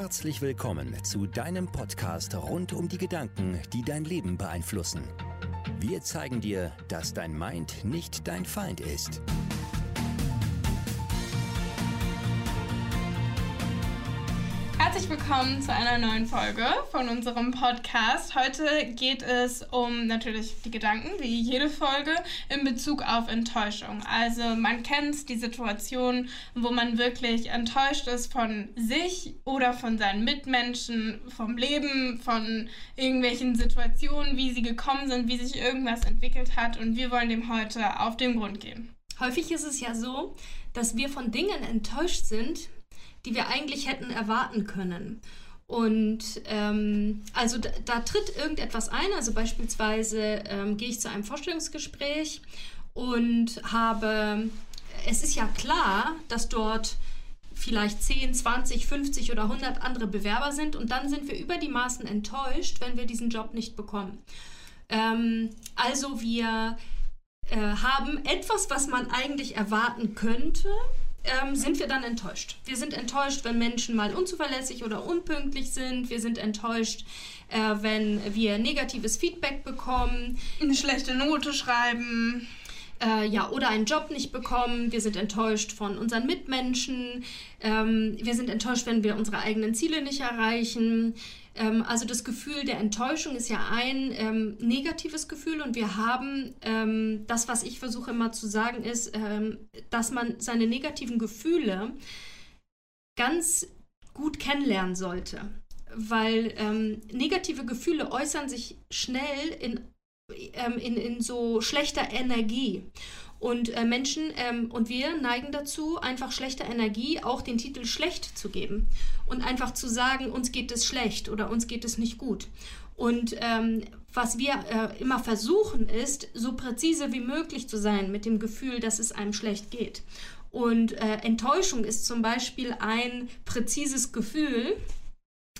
Herzlich willkommen zu deinem Podcast rund um die Gedanken, die dein Leben beeinflussen. Wir zeigen dir, dass dein Mind nicht dein Feind ist. Herzlich willkommen zu einer neuen Folge von unserem Podcast. Heute geht es um natürlich die Gedanken, wie jede Folge, in Bezug auf Enttäuschung. Also man kennt die Situation, wo man wirklich enttäuscht ist von sich oder von seinen Mitmenschen, vom Leben, von irgendwelchen Situationen, wie sie gekommen sind, wie sich irgendwas entwickelt hat. Und wir wollen dem heute auf den Grund gehen. Häufig ist es ja so, dass wir von Dingen enttäuscht sind, die wir eigentlich hätten erwarten können. Und ähm, also da, da, tritt irgendetwas ein, also beispielsweise ähm, gehe ich zu einem Vorstellungsgespräch und habe, es ist ja klar, dass dort vielleicht 10, 20, 50 oder 100 andere Bewerber sind und dann sind wir über die Maßen enttäuscht, wenn wir diesen Job nicht bekommen. Ähm, also wir äh, haben etwas, was man eigentlich erwarten könnte, ähm, sind wir dann enttäuscht. Wir sind enttäuscht, wenn Menschen mal unzuverlässig oder unpünktlich sind. Wir sind enttäuscht, äh, wenn wir negatives Feedback bekommen. Eine schlechte Note schreiben. Äh, ja, oder einen Job nicht bekommen. Wir sind enttäuscht von unseren Mitmenschen. Ähm, wir sind enttäuscht, wenn wir unsere eigenen Ziele nicht erreichen. Ähm, also das Gefühl der Enttäuschung ist ja ein ähm, negatives Gefühl und wir haben, ähm, das, was ich versuche immer zu sagen, ist, ähm, dass man seine negativen Gefühle ganz gut kennenlernen sollte. Weil ähm, negative Gefühle äußern sich schnell in, ähm, in, in so schlechter Energie. Und äh, Menschen ähm, und wir neigen dazu, einfach schlechter Energie auch den Titel schlecht zu geben und einfach zu sagen, uns geht es schlecht oder uns geht es nicht gut. Und ähm, was wir äh, immer versuchen, ist, so präzise wie möglich zu sein mit dem Gefühl, dass es einem schlecht geht. Und äh, Enttäuschung ist zum Beispiel ein präzises Gefühl,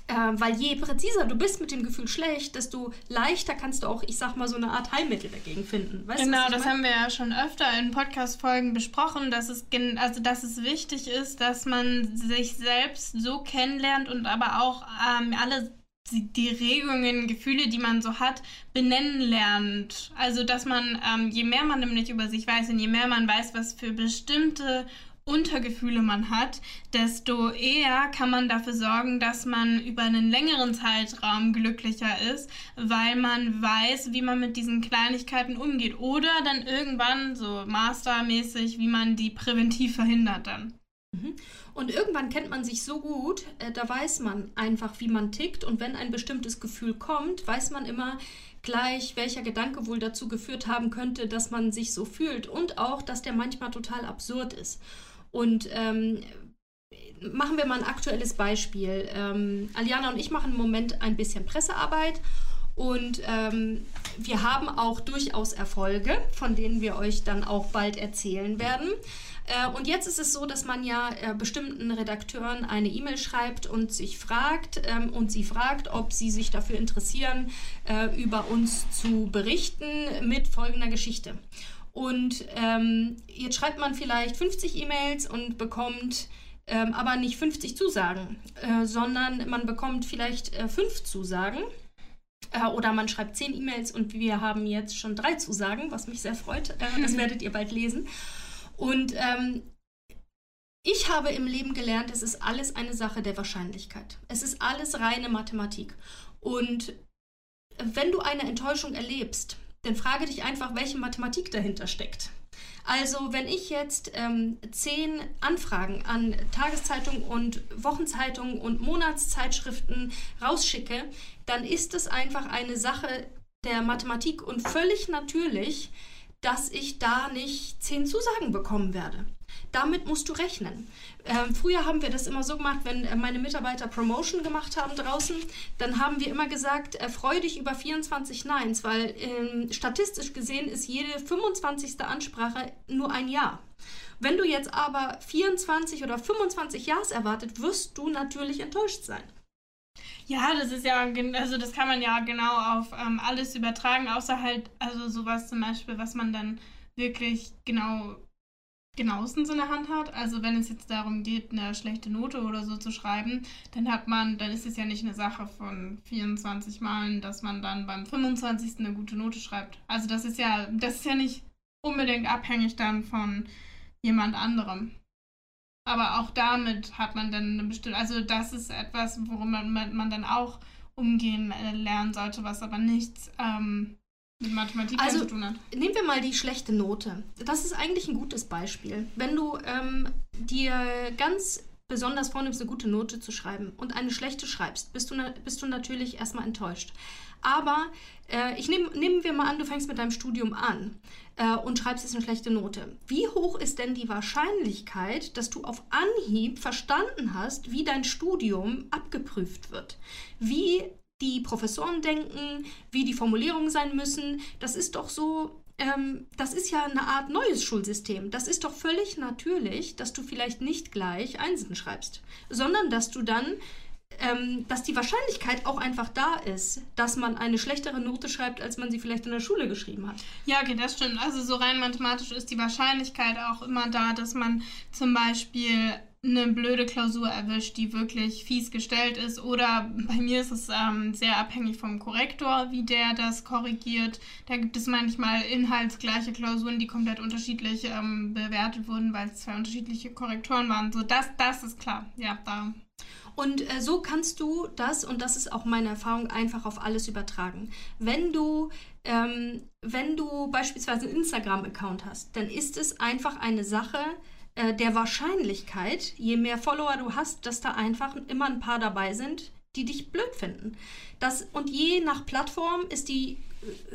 äh, weil je präziser du bist mit dem Gefühl schlecht, desto leichter kannst du auch, ich sag mal, so eine Art Heilmittel dagegen finden. Weißt genau, das mein? haben wir ja schon öfter in Podcast-Folgen besprochen, dass es, also, dass es wichtig ist, dass man sich selbst so kennenlernt und aber auch ähm, alle die Regungen, Gefühle, die man so hat, benennen lernt. Also, dass man, ähm, je mehr man nämlich über sich weiß und je mehr man weiß, was für bestimmte Untergefühle man hat, desto eher kann man dafür sorgen, dass man über einen längeren Zeitraum glücklicher ist, weil man weiß, wie man mit diesen Kleinigkeiten umgeht. Oder dann irgendwann so mastermäßig, wie man die präventiv verhindert dann. Mhm. Und irgendwann kennt man sich so gut, äh, da weiß man einfach, wie man tickt. Und wenn ein bestimmtes Gefühl kommt, weiß man immer gleich, welcher Gedanke wohl dazu geführt haben könnte, dass man sich so fühlt. Und auch, dass der manchmal total absurd ist. Und ähm, machen wir mal ein aktuelles Beispiel. Ähm, Aliana und ich machen im Moment ein bisschen Pressearbeit und ähm, wir haben auch durchaus Erfolge, von denen wir euch dann auch bald erzählen werden. Äh, und jetzt ist es so, dass man ja äh, bestimmten Redakteuren eine E-Mail schreibt und sich fragt ähm, und sie fragt, ob sie sich dafür interessieren, äh, über uns zu berichten mit folgender Geschichte. Und ähm, jetzt schreibt man vielleicht 50 E-Mails und bekommt ähm, aber nicht 50 Zusagen, äh, sondern man bekommt vielleicht äh, fünf Zusagen. Äh, oder man schreibt 10 E-Mails und wir haben jetzt schon drei Zusagen, was mich sehr freut. Äh, das werdet ihr bald lesen. Und ähm, ich habe im Leben gelernt, es ist alles eine Sache der Wahrscheinlichkeit. Es ist alles reine Mathematik. Und wenn du eine Enttäuschung erlebst, dann frage dich einfach, welche Mathematik dahinter steckt. Also wenn ich jetzt ähm, zehn Anfragen an Tageszeitungen und Wochenzeitungen und Monatszeitschriften rausschicke, dann ist es einfach eine Sache der Mathematik und völlig natürlich, dass ich da nicht zehn Zusagen bekommen werde. Damit musst du rechnen. Ähm, früher haben wir das immer so gemacht, wenn äh, meine Mitarbeiter Promotion gemacht haben draußen, dann haben wir immer gesagt, äh, freu dich über 24 Neins, weil ähm, statistisch gesehen ist jede 25. Ansprache nur ein Ja. Wenn du jetzt aber 24 oder 25 Ja's erwartet, wirst du natürlich enttäuscht sein. Ja, das ist ja, also das kann man ja genau auf ähm, alles übertragen, außer halt, also sowas zum Beispiel, was man dann wirklich genau genauestens in der Hand hat. Also wenn es jetzt darum geht, eine schlechte Note oder so zu schreiben, dann hat man, dann ist es ja nicht eine Sache von 24 Malen, dass man dann beim 25. eine gute Note schreibt. Also das ist ja, das ist ja nicht unbedingt abhängig dann von jemand anderem. Aber auch damit hat man dann eine bestimmte, also das ist etwas, worum man, man dann auch umgehen äh, lernen sollte, was aber nichts ähm, mit Mathematik also, zu tun hat. Nehmen wir mal die schlechte Note. Das ist eigentlich ein gutes Beispiel. Wenn du ähm, dir ganz besonders vornimmst, eine gute Note zu schreiben und eine schlechte schreibst, bist du, bist du natürlich erstmal enttäuscht. Aber äh, ich nehm, nehmen wir mal an, du fängst mit deinem Studium an äh, und schreibst jetzt eine schlechte Note. Wie hoch ist denn die Wahrscheinlichkeit, dass du auf Anhieb verstanden hast, wie dein Studium abgeprüft wird? Wie die Professoren denken, wie die Formulierungen sein müssen. Das ist doch so, ähm, das ist ja eine Art neues Schulsystem. Das ist doch völlig natürlich, dass du vielleicht nicht gleich Einsen schreibst, sondern dass du dann ähm, dass die Wahrscheinlichkeit auch einfach da ist, dass man eine schlechtere Note schreibt, als man sie vielleicht in der Schule geschrieben hat. Ja, okay, das stimmt. Also so rein mathematisch ist die Wahrscheinlichkeit auch immer da, dass man zum Beispiel eine blöde Klausur erwischt, die wirklich fies gestellt ist. Oder bei mir ist es ähm, sehr abhängig vom Korrektor, wie der das korrigiert. Da gibt es manchmal inhaltsgleiche Klausuren, die komplett unterschiedlich ähm, bewertet wurden, weil es zwei unterschiedliche Korrektoren waren. So, das, das ist klar. Ja, da. Und äh, so kannst du das, und das ist auch meine Erfahrung, einfach auf alles übertragen. Wenn du, ähm, wenn du beispielsweise einen Instagram-Account hast, dann ist es einfach eine Sache, äh, der Wahrscheinlichkeit, je mehr Follower du hast, dass da einfach immer ein paar dabei sind, die dich blöd finden. Das, und je nach Plattform ist die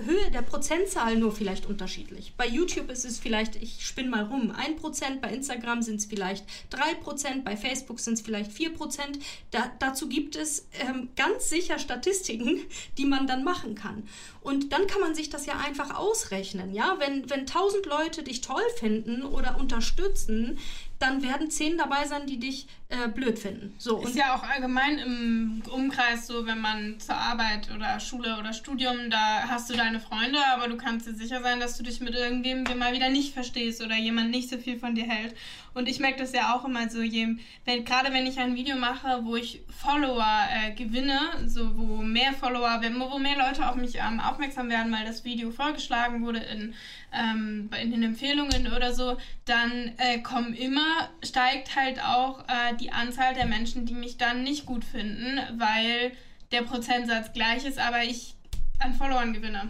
Höhe der Prozentzahl nur vielleicht unterschiedlich. Bei YouTube ist es vielleicht, ich spinne mal rum, 1%, bei Instagram sind es vielleicht 3%, bei Facebook sind es vielleicht 4%. Da, dazu gibt es ähm, ganz sicher Statistiken, die man dann machen kann. Und dann kann man sich das ja einfach ausrechnen. Ja? Wenn, wenn 1000 Leute dich toll finden oder unterstützen, dann werden zehn dabei sein, die dich äh, blöd finden. So, ist ja auch allgemein im Umkreis so, wenn man zur Arbeit oder Schule oder Studium, da hast du deine Freunde, aber du kannst dir sicher sein, dass du dich mit irgendwem mal wieder nicht verstehst oder jemand nicht so viel von dir hält. Und ich merke das ja auch immer so, je, wenn, gerade wenn ich ein Video mache, wo ich Follower äh, gewinne, so wo mehr Follower, wo mehr Leute auf mich ähm, aufmerksam werden, weil das Video vorgeschlagen wurde in, ähm, in den Empfehlungen oder so, dann äh, kommen immer, steigt halt auch äh, die Anzahl der Menschen, die mich dann nicht gut finden, weil der Prozentsatz gleich ist, aber ich an Followern gewinne.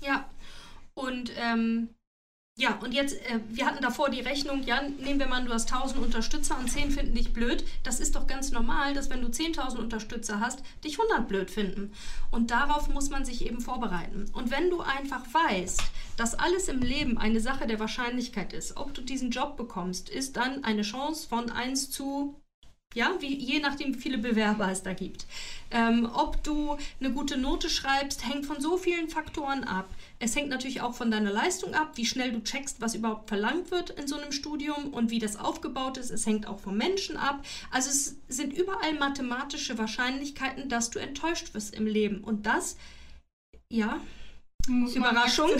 Ja, und ähm, ja, und jetzt, äh, wir hatten davor die Rechnung, ja, nehmen wir mal, du hast 1000 Unterstützer und 10 finden dich blöd. Das ist doch ganz normal, dass wenn du 10.000 Unterstützer hast, dich 100 blöd finden. Und darauf muss man sich eben vorbereiten. Und wenn du einfach weißt, dass alles im Leben eine Sache der Wahrscheinlichkeit ist, ob du diesen Job bekommst, ist dann eine Chance von 1 zu ja, wie, je nachdem, wie viele Bewerber es da gibt. Ähm, ob du eine gute Note schreibst, hängt von so vielen Faktoren ab. Es hängt natürlich auch von deiner Leistung ab, wie schnell du checkst, was überhaupt verlangt wird in so einem Studium und wie das aufgebaut ist. Es hängt auch vom Menschen ab. Also es sind überall mathematische Wahrscheinlichkeiten, dass du enttäuscht wirst im Leben. Und das, ja, Überraschung,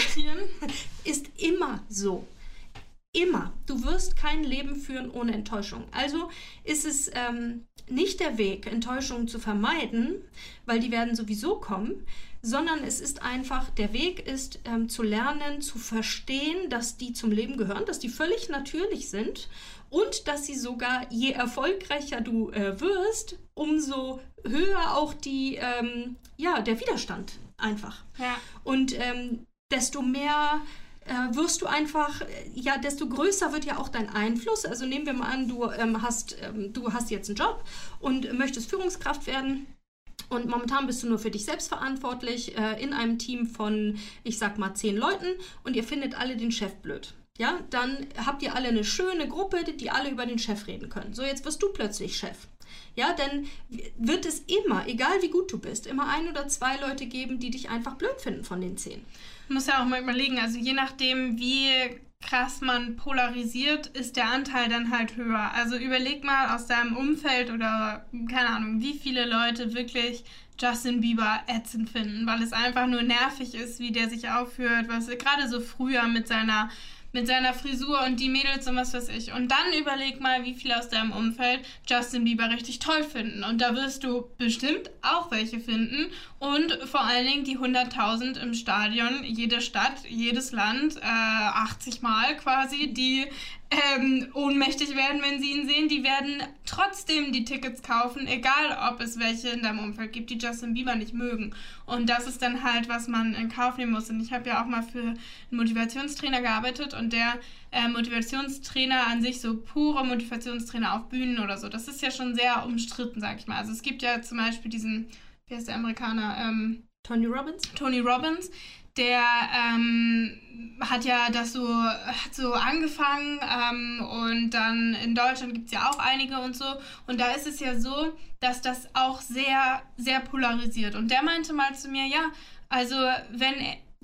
ist immer so. Immer. Du wirst kein Leben führen ohne Enttäuschung. Also ist es ähm, nicht der Weg, Enttäuschungen zu vermeiden, weil die werden sowieso kommen, sondern es ist einfach, der Weg ist ähm, zu lernen, zu verstehen, dass die zum Leben gehören, dass die völlig natürlich sind und dass sie sogar, je erfolgreicher du äh, wirst, umso höher auch die, ähm, ja, der Widerstand einfach. Ja. Und ähm, desto mehr äh, wirst du einfach, ja, desto größer wird ja auch dein Einfluss. Also nehmen wir mal an, du ähm, hast, ähm, du hast jetzt einen Job und möchtest Führungskraft werden und momentan bist du nur für dich selbst verantwortlich äh, in einem Team von, ich sag mal, zehn Leuten und ihr findet alle den Chef blöd. Ja, dann habt ihr alle eine schöne Gruppe, die alle über den Chef reden können. So, jetzt wirst du plötzlich Chef. Ja, dann wird es immer, egal wie gut du bist, immer ein oder zwei Leute geben, die dich einfach blöd finden von den zehn. Muss ja auch mal überlegen, also je nachdem, wie krass man polarisiert, ist der Anteil dann halt höher. Also überleg mal aus deinem Umfeld oder keine Ahnung, wie viele Leute wirklich Justin Bieber ätzend finden, weil es einfach nur nervig ist, wie der sich aufführt, was gerade so früher mit seiner mit seiner Frisur und die Mädels und was weiß ich. Und dann überleg mal, wie viele aus deinem Umfeld Justin Bieber richtig toll finden. Und da wirst du bestimmt auch welche finden. Und vor allen Dingen die 100.000 im Stadion, jede Stadt, jedes Land, äh, 80 Mal quasi, die ähm, ohnmächtig werden, wenn sie ihn sehen. Die werden trotzdem die Tickets kaufen, egal ob es welche in deinem Umfeld gibt, die Justin Bieber nicht mögen. Und das ist dann halt, was man in Kauf nehmen muss. Und ich habe ja auch mal für einen Motivationstrainer gearbeitet und der äh, Motivationstrainer an sich, so pure Motivationstrainer auf Bühnen oder so, das ist ja schon sehr umstritten, sag ich mal. Also es gibt ja zum Beispiel diesen, wie heißt der Amerikaner? Ähm, Tony Robbins? Tony Robbins, der ähm, hat ja das so, hat so angefangen ähm, und dann in Deutschland gibt es ja auch einige und so. Und da ist es ja so, dass das auch sehr, sehr polarisiert. Und der meinte mal zu mir, ja, also wenn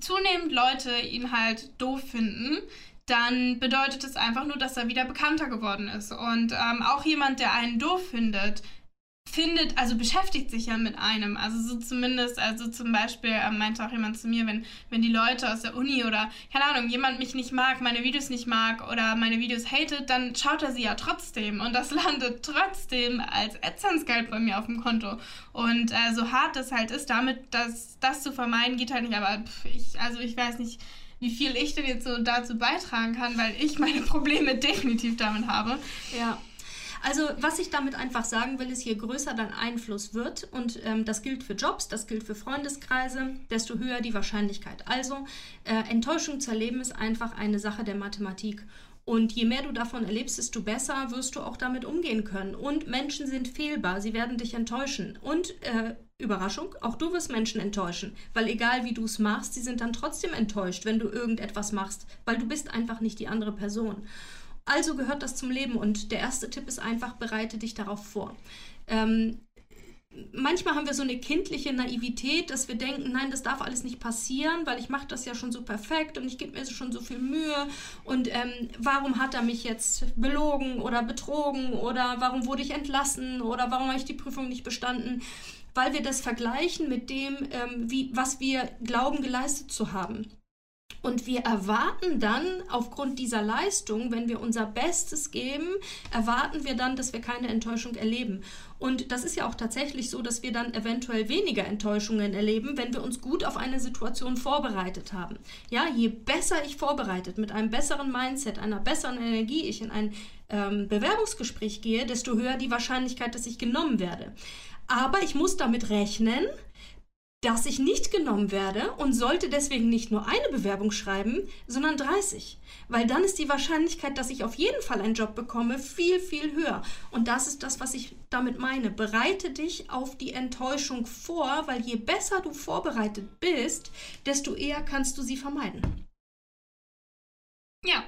zunehmend Leute ihn halt doof finden, dann bedeutet es einfach nur, dass er wieder bekannter geworden ist. Und ähm, auch jemand, der einen doof findet, findet, also beschäftigt sich ja mit einem. Also so zumindest, also zum Beispiel äh, meinte auch jemand zu mir, wenn, wenn die Leute aus der Uni oder, keine Ahnung, jemand mich nicht mag, meine Videos nicht mag oder meine Videos hatet, dann schaut er sie ja trotzdem und das landet trotzdem als AdSense-Geld bei mir auf dem Konto. Und äh, so hart das halt ist, damit das, das zu vermeiden, geht halt nicht. Aber pff, ich, also ich weiß nicht, wie viel ich denn jetzt so dazu beitragen kann, weil ich meine Probleme definitiv damit habe. Ja. Also was ich damit einfach sagen will, ist, je größer dein Einfluss wird, und ähm, das gilt für Jobs, das gilt für Freundeskreise, desto höher die Wahrscheinlichkeit. Also äh, Enttäuschung zu erleben ist einfach eine Sache der Mathematik. Und je mehr du davon erlebst, desto besser wirst du auch damit umgehen können. Und Menschen sind fehlbar, sie werden dich enttäuschen. Und äh, Überraschung, auch du wirst Menschen enttäuschen, weil egal wie du es machst, sie sind dann trotzdem enttäuscht, wenn du irgendetwas machst, weil du bist einfach nicht die andere Person. Also gehört das zum Leben und der erste Tipp ist einfach, bereite dich darauf vor. Ähm, manchmal haben wir so eine kindliche Naivität, dass wir denken, nein, das darf alles nicht passieren, weil ich mache das ja schon so perfekt und ich gebe mir schon so viel Mühe und ähm, warum hat er mich jetzt belogen oder betrogen oder warum wurde ich entlassen oder warum habe ich die Prüfung nicht bestanden? Weil wir das vergleichen mit dem, ähm, wie, was wir glauben geleistet zu haben. Und wir erwarten dann aufgrund dieser Leistung, wenn wir unser Bestes geben, erwarten wir dann, dass wir keine Enttäuschung erleben. Und das ist ja auch tatsächlich so, dass wir dann eventuell weniger Enttäuschungen erleben, wenn wir uns gut auf eine Situation vorbereitet haben. Ja, je besser ich vorbereitet, mit einem besseren Mindset, einer besseren Energie ich in ein ähm, Bewerbungsgespräch gehe, desto höher die Wahrscheinlichkeit, dass ich genommen werde. Aber ich muss damit rechnen, dass ich nicht genommen werde und sollte deswegen nicht nur eine Bewerbung schreiben, sondern 30. Weil dann ist die Wahrscheinlichkeit, dass ich auf jeden Fall einen Job bekomme, viel, viel höher. Und das ist das, was ich damit meine. Bereite dich auf die Enttäuschung vor, weil je besser du vorbereitet bist, desto eher kannst du sie vermeiden. Ja,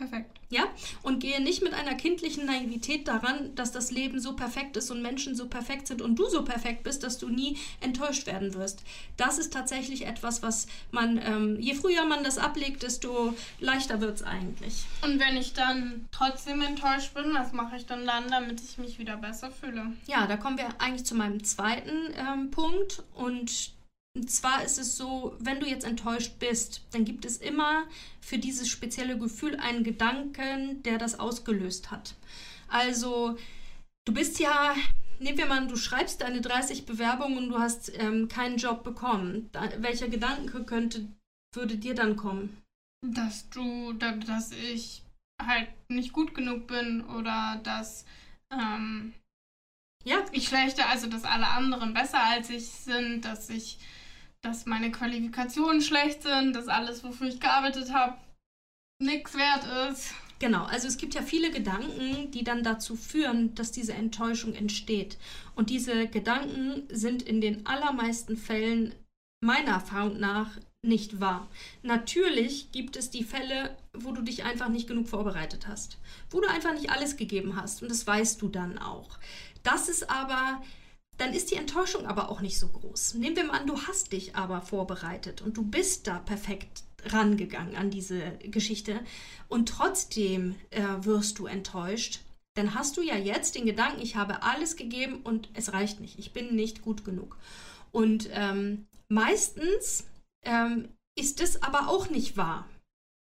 perfekt. Ja, und gehe nicht mit einer kindlichen Naivität daran, dass das Leben so perfekt ist und Menschen so perfekt sind und du so perfekt bist, dass du nie enttäuscht werden wirst. Das ist tatsächlich etwas, was man, ähm, je früher man das ablegt, desto leichter wird es eigentlich. Und wenn ich dann trotzdem enttäuscht bin, was mache ich dann dann, damit ich mich wieder besser fühle? Ja, da kommen wir eigentlich zu meinem zweiten ähm, Punkt und und zwar ist es so, wenn du jetzt enttäuscht bist, dann gibt es immer für dieses spezielle Gefühl einen Gedanken, der das ausgelöst hat. Also, du bist ja, nehmen wir mal, du schreibst deine 30 Bewerbungen und du hast ähm, keinen Job bekommen. Da, welcher Gedanke könnte, würde dir dann kommen? Dass du, dass ich halt nicht gut genug bin oder dass ähm, ja. ich schlechter, also dass alle anderen besser als ich sind, dass ich dass meine Qualifikationen schlecht sind, dass alles, wofür ich gearbeitet habe, nichts wert ist. Genau, also es gibt ja viele Gedanken, die dann dazu führen, dass diese Enttäuschung entsteht. Und diese Gedanken sind in den allermeisten Fällen meiner Erfahrung nach nicht wahr. Natürlich gibt es die Fälle, wo du dich einfach nicht genug vorbereitet hast, wo du einfach nicht alles gegeben hast und das weißt du dann auch. Das ist aber dann ist die Enttäuschung aber auch nicht so groß. Nehmen wir mal an, du hast dich aber vorbereitet und du bist da perfekt rangegangen an diese Geschichte und trotzdem äh, wirst du enttäuscht. Dann hast du ja jetzt den Gedanken, ich habe alles gegeben und es reicht nicht, ich bin nicht gut genug. Und ähm, meistens ähm, ist es aber auch nicht wahr.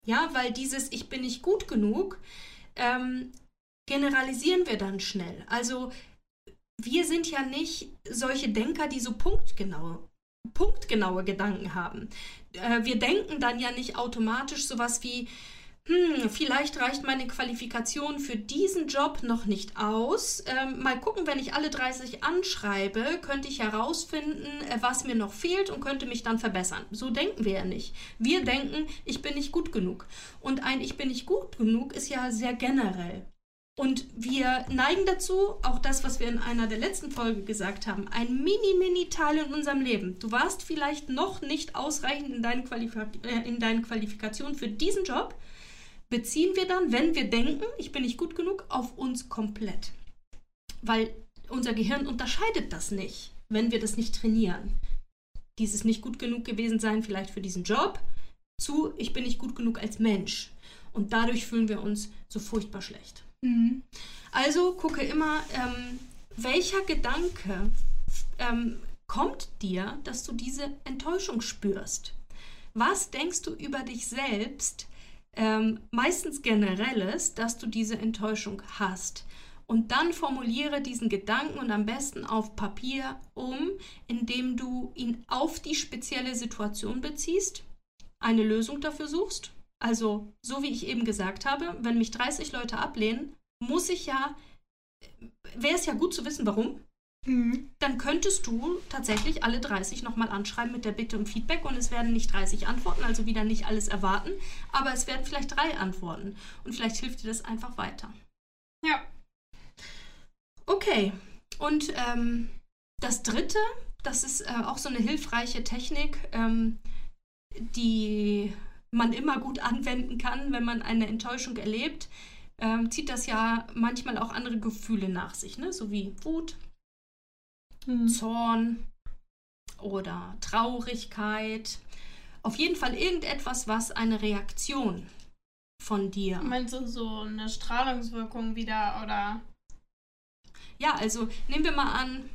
Ja, weil dieses Ich bin nicht gut genug ähm, generalisieren wir dann schnell. Also wir sind ja nicht solche Denker, die so punktgenaue, punktgenaue Gedanken haben. Äh, wir denken dann ja nicht automatisch sowas wie, hm, vielleicht reicht meine Qualifikation für diesen Job noch nicht aus. Ähm, mal gucken, wenn ich alle 30 anschreibe, könnte ich herausfinden, äh, was mir noch fehlt und könnte mich dann verbessern. So denken wir ja nicht. Wir denken, ich bin nicht gut genug. Und ein Ich bin nicht gut genug ist ja sehr generell. Und wir neigen dazu, auch das, was wir in einer der letzten Folgen gesagt haben, ein mini, mini Teil in unserem Leben. Du warst vielleicht noch nicht ausreichend in deinen, äh, in deinen Qualifikationen für diesen Job beziehen wir dann, wenn wir denken, ich bin nicht gut genug, auf uns komplett. Weil unser Gehirn unterscheidet das nicht, wenn wir das nicht trainieren. Dieses nicht gut genug gewesen sein, vielleicht für diesen Job, zu ich bin nicht gut genug als Mensch. Und dadurch fühlen wir uns so furchtbar schlecht. Mhm. Also gucke immer, ähm, welcher Gedanke ähm, kommt dir, dass du diese Enttäuschung spürst? Was denkst du über dich selbst, ähm, meistens generelles, dass du diese Enttäuschung hast. Und dann formuliere diesen Gedanken und am besten auf Papier um, indem du ihn auf die spezielle Situation beziehst, eine Lösung dafür suchst. Also, so wie ich eben gesagt habe, wenn mich 30 Leute ablehnen, muss ich ja, wäre es ja gut zu wissen, warum. Mhm. Dann könntest du tatsächlich alle 30 nochmal anschreiben mit der Bitte um Feedback und es werden nicht 30 Antworten, also wieder nicht alles erwarten, aber es werden vielleicht drei Antworten und vielleicht hilft dir das einfach weiter. Ja. Okay, und ähm, das dritte, das ist äh, auch so eine hilfreiche Technik, ähm, die man immer gut anwenden kann, wenn man eine Enttäuschung erlebt, ähm, zieht das ja manchmal auch andere Gefühle nach sich, ne? so wie Wut, mhm. Zorn oder Traurigkeit. Auf jeden Fall irgendetwas, was eine Reaktion von dir. Meinst du so eine Strahlungswirkung wieder oder? Ja, also nehmen wir mal an,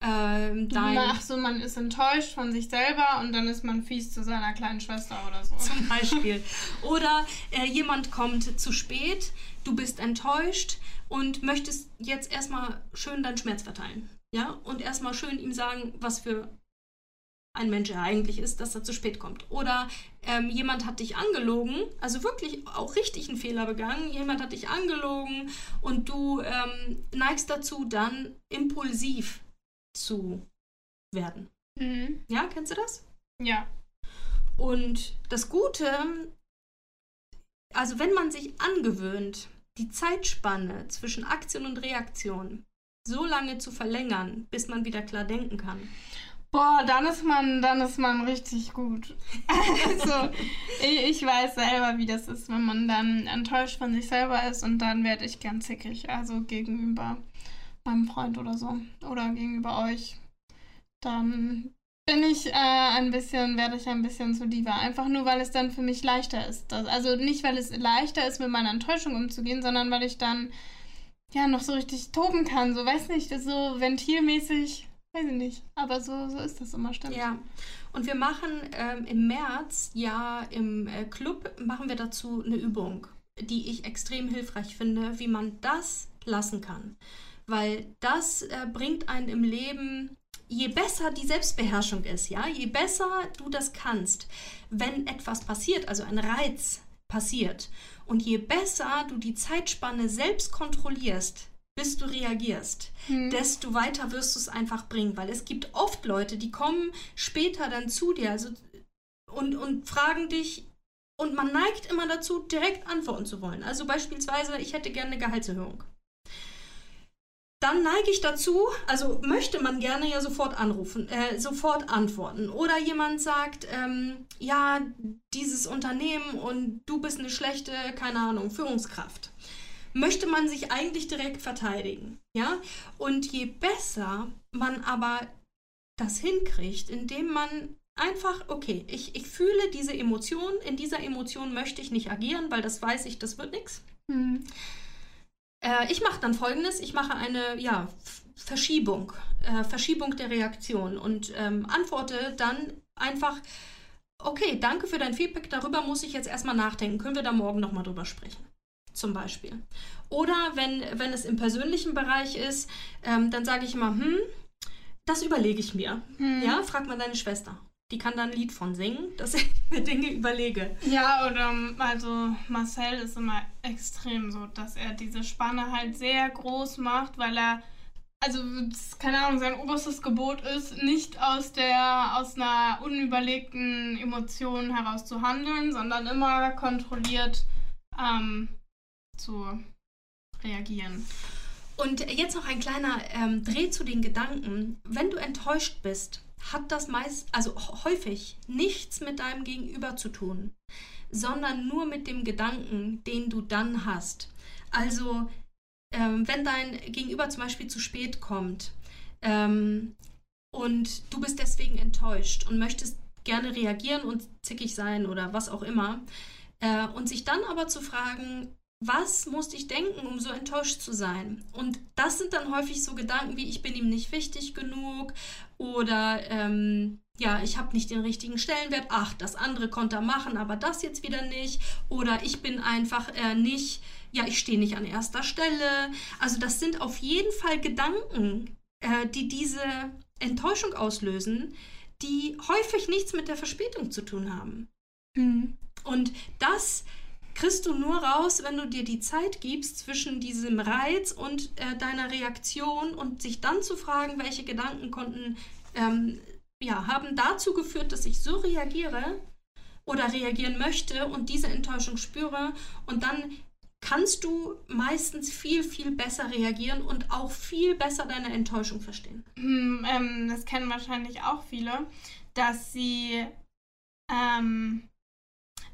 ähm, dein Ach so, man ist enttäuscht von sich selber und dann ist man fies zu seiner kleinen Schwester oder so. Zum Beispiel. oder äh, jemand kommt zu spät, du bist enttäuscht und möchtest jetzt erstmal schön deinen Schmerz verteilen. Ja, und erstmal schön ihm sagen, was für ein Mensch er eigentlich ist, dass er zu spät kommt. Oder ähm, jemand hat dich angelogen, also wirklich auch richtig einen Fehler begangen, jemand hat dich angelogen und du ähm, neigst dazu, dann impulsiv zu werden. Mhm. Ja, kennst du das? Ja. Und das Gute, also wenn man sich angewöhnt, die Zeitspanne zwischen Aktion und Reaktion so lange zu verlängern, bis man wieder klar denken kann. Boah, dann ist man, dann ist man richtig gut. also, ich, ich, weiß selber, wie das ist, wenn man dann enttäuscht von sich selber ist und dann werde ich gern zickig, also gegenüber meinem Freund oder so oder gegenüber euch. Dann bin ich äh, ein bisschen, werde ich ein bisschen zu Diva. Einfach nur, weil es dann für mich leichter ist. Also nicht, weil es leichter ist, mit meiner Enttäuschung umzugehen, sondern weil ich dann ja, noch so richtig toben kann. So, weiß nicht, so ventilmäßig, weiß ich nicht. Aber so, so ist das immer, stimmt. Ja. Und wir machen ähm, im März, ja, im äh, Club, machen wir dazu eine Übung, die ich extrem hilfreich finde, wie man das lassen kann. Weil das äh, bringt einen im Leben, je besser die Selbstbeherrschung ist, ja, je besser du das kannst, wenn etwas passiert, also ein Reiz passiert und je besser du die Zeitspanne selbst kontrollierst, bis du reagierst, hm. desto weiter wirst du es einfach bringen. Weil es gibt oft Leute, die kommen später dann zu dir also, und, und fragen dich, und man neigt immer dazu, direkt antworten zu wollen. Also beispielsweise, ich hätte gerne eine Gehaltserhöhung dann neige ich dazu, also möchte man gerne ja sofort anrufen, äh, sofort antworten. Oder jemand sagt, ähm, ja, dieses Unternehmen und du bist eine schlechte, keine Ahnung, Führungskraft. Möchte man sich eigentlich direkt verteidigen, ja? Und je besser man aber das hinkriegt, indem man einfach, okay, ich, ich fühle diese Emotion, in dieser Emotion möchte ich nicht agieren, weil das weiß ich, das wird nichts. Mhm äh, ich mache dann folgendes: Ich mache eine ja, Verschiebung, äh, Verschiebung der Reaktion und ähm, antworte dann einfach okay, danke für dein Feedback, darüber muss ich jetzt erstmal nachdenken. Können wir da morgen nochmal drüber sprechen? Zum Beispiel. Oder wenn, wenn es im persönlichen Bereich ist, ähm, dann sage ich immer, hm, das überlege ich mir. Hm. Ja, frag mal deine Schwester. Die kann da ein Lied von singen, dass ich mir Dinge überlege. Ja, oder also Marcel ist immer extrem so, dass er diese Spanne halt sehr groß macht, weil er also keine Ahnung, sein oberstes Gebot ist, nicht aus der aus einer unüberlegten Emotion heraus zu handeln, sondern immer kontrolliert ähm, zu reagieren. Und jetzt noch ein kleiner ähm, Dreh zu den Gedanken. Wenn du enttäuscht bist, hat das meist, also häufig nichts mit deinem Gegenüber zu tun, sondern nur mit dem Gedanken, den du dann hast. Also ähm, wenn dein Gegenüber zum Beispiel zu spät kommt ähm, und du bist deswegen enttäuscht und möchtest gerne reagieren und zickig sein oder was auch immer, äh, und sich dann aber zu fragen, was musste ich denken, um so enttäuscht zu sein? Und das sind dann häufig so Gedanken wie, ich bin ihm nicht wichtig genug oder ähm, ja, ich habe nicht den richtigen Stellenwert, ach, das andere konnte er machen, aber das jetzt wieder nicht oder ich bin einfach äh, nicht ja, ich stehe nicht an erster Stelle. Also das sind auf jeden Fall Gedanken, äh, die diese Enttäuschung auslösen, die häufig nichts mit der Verspätung zu tun haben. Mhm. Und das kriegst du nur raus, wenn du dir die Zeit gibst zwischen diesem Reiz und äh, deiner Reaktion und sich dann zu fragen, welche Gedanken konnten, ähm, ja, haben dazu geführt, dass ich so reagiere oder reagieren möchte und diese Enttäuschung spüre und dann kannst du meistens viel, viel besser reagieren und auch viel besser deine Enttäuschung verstehen. Hm, ähm, das kennen wahrscheinlich auch viele, dass sie, ähm,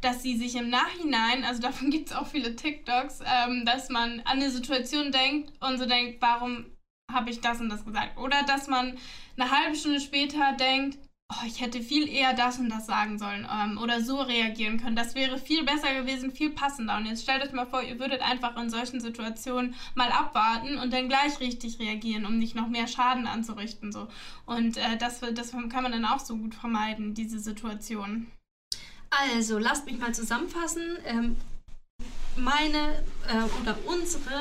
dass sie sich im Nachhinein, also davon gibt es auch viele TikToks, ähm, dass man an eine Situation denkt und so denkt, warum habe ich das und das gesagt? Oder dass man eine halbe Stunde später denkt, oh, ich hätte viel eher das und das sagen sollen ähm, oder so reagieren können. Das wäre viel besser gewesen, viel passender. Und jetzt stellt euch mal vor, ihr würdet einfach in solchen Situationen mal abwarten und dann gleich richtig reagieren, um nicht noch mehr Schaden anzurichten. So. Und äh, das, das kann man dann auch so gut vermeiden, diese Situation. Also, lasst mich mal zusammenfassen. Ähm, meine äh, oder unsere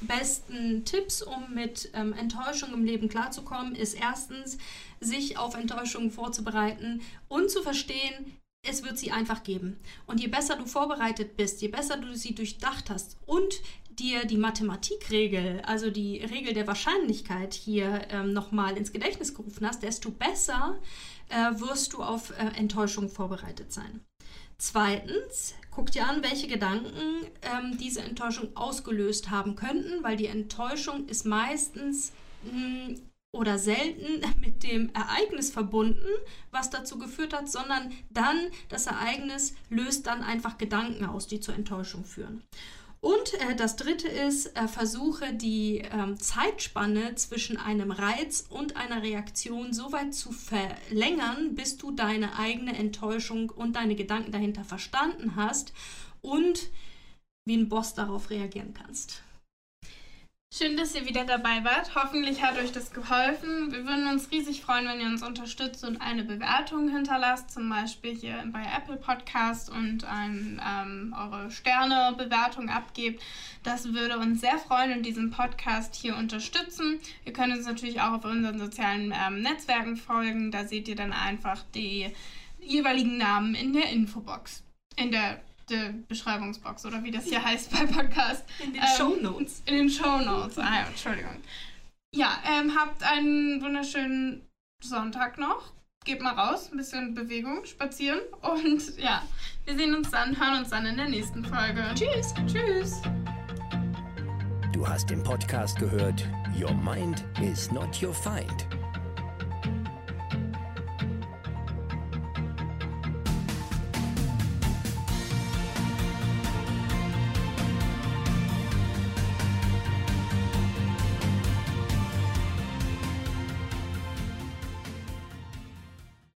besten Tipps, um mit ähm, Enttäuschung im Leben klarzukommen, ist erstens, sich auf Enttäuschungen vorzubereiten und zu verstehen, es wird sie einfach geben. Und je besser du vorbereitet bist, je besser du sie durchdacht hast und dir die Mathematikregel, also die Regel der Wahrscheinlichkeit hier ähm, nochmal ins Gedächtnis gerufen hast, desto besser äh, wirst du auf äh, Enttäuschung vorbereitet sein. Zweitens, guck dir an, welche Gedanken ähm, diese Enttäuschung ausgelöst haben könnten, weil die Enttäuschung ist meistens mh, hm, oder selten mit dem Ereignis verbunden, was dazu geführt hat, sondern dann das Ereignis löst dann einfach Gedanken aus, die zur Enttäuschung führen. Und äh, das dritte ist, äh, versuche die äh, Zeitspanne zwischen einem Reiz und einer Reaktion so weit zu verlängern, bis du deine eigene Enttäuschung und deine Gedanken dahinter verstanden hast und wie ein Boss darauf reagieren kannst. Schön, dass ihr wieder dabei wart. Hoffentlich hat euch das geholfen. Wir würden uns riesig freuen, wenn ihr uns unterstützt und eine Bewertung hinterlasst, zum Beispiel hier bei Apple Podcast und ein, ähm, eure Sterne-Bewertung abgebt. Das würde uns sehr freuen und diesen Podcast hier unterstützen. Ihr könnt uns natürlich auch auf unseren sozialen ähm, Netzwerken folgen. Da seht ihr dann einfach die jeweiligen Namen in der Infobox. In der der Beschreibungsbox oder wie das hier heißt bei Podcast. In den ähm, Show Notes. In den Show Notes. Ah, ja, Entschuldigung. Ja, ähm, habt einen wunderschönen Sonntag noch. Geht mal raus, ein bisschen Bewegung, spazieren und ja, wir sehen uns dann, hören uns dann in der nächsten Folge. Tschüss. Tschüss. Du hast den Podcast gehört Your Mind is not your find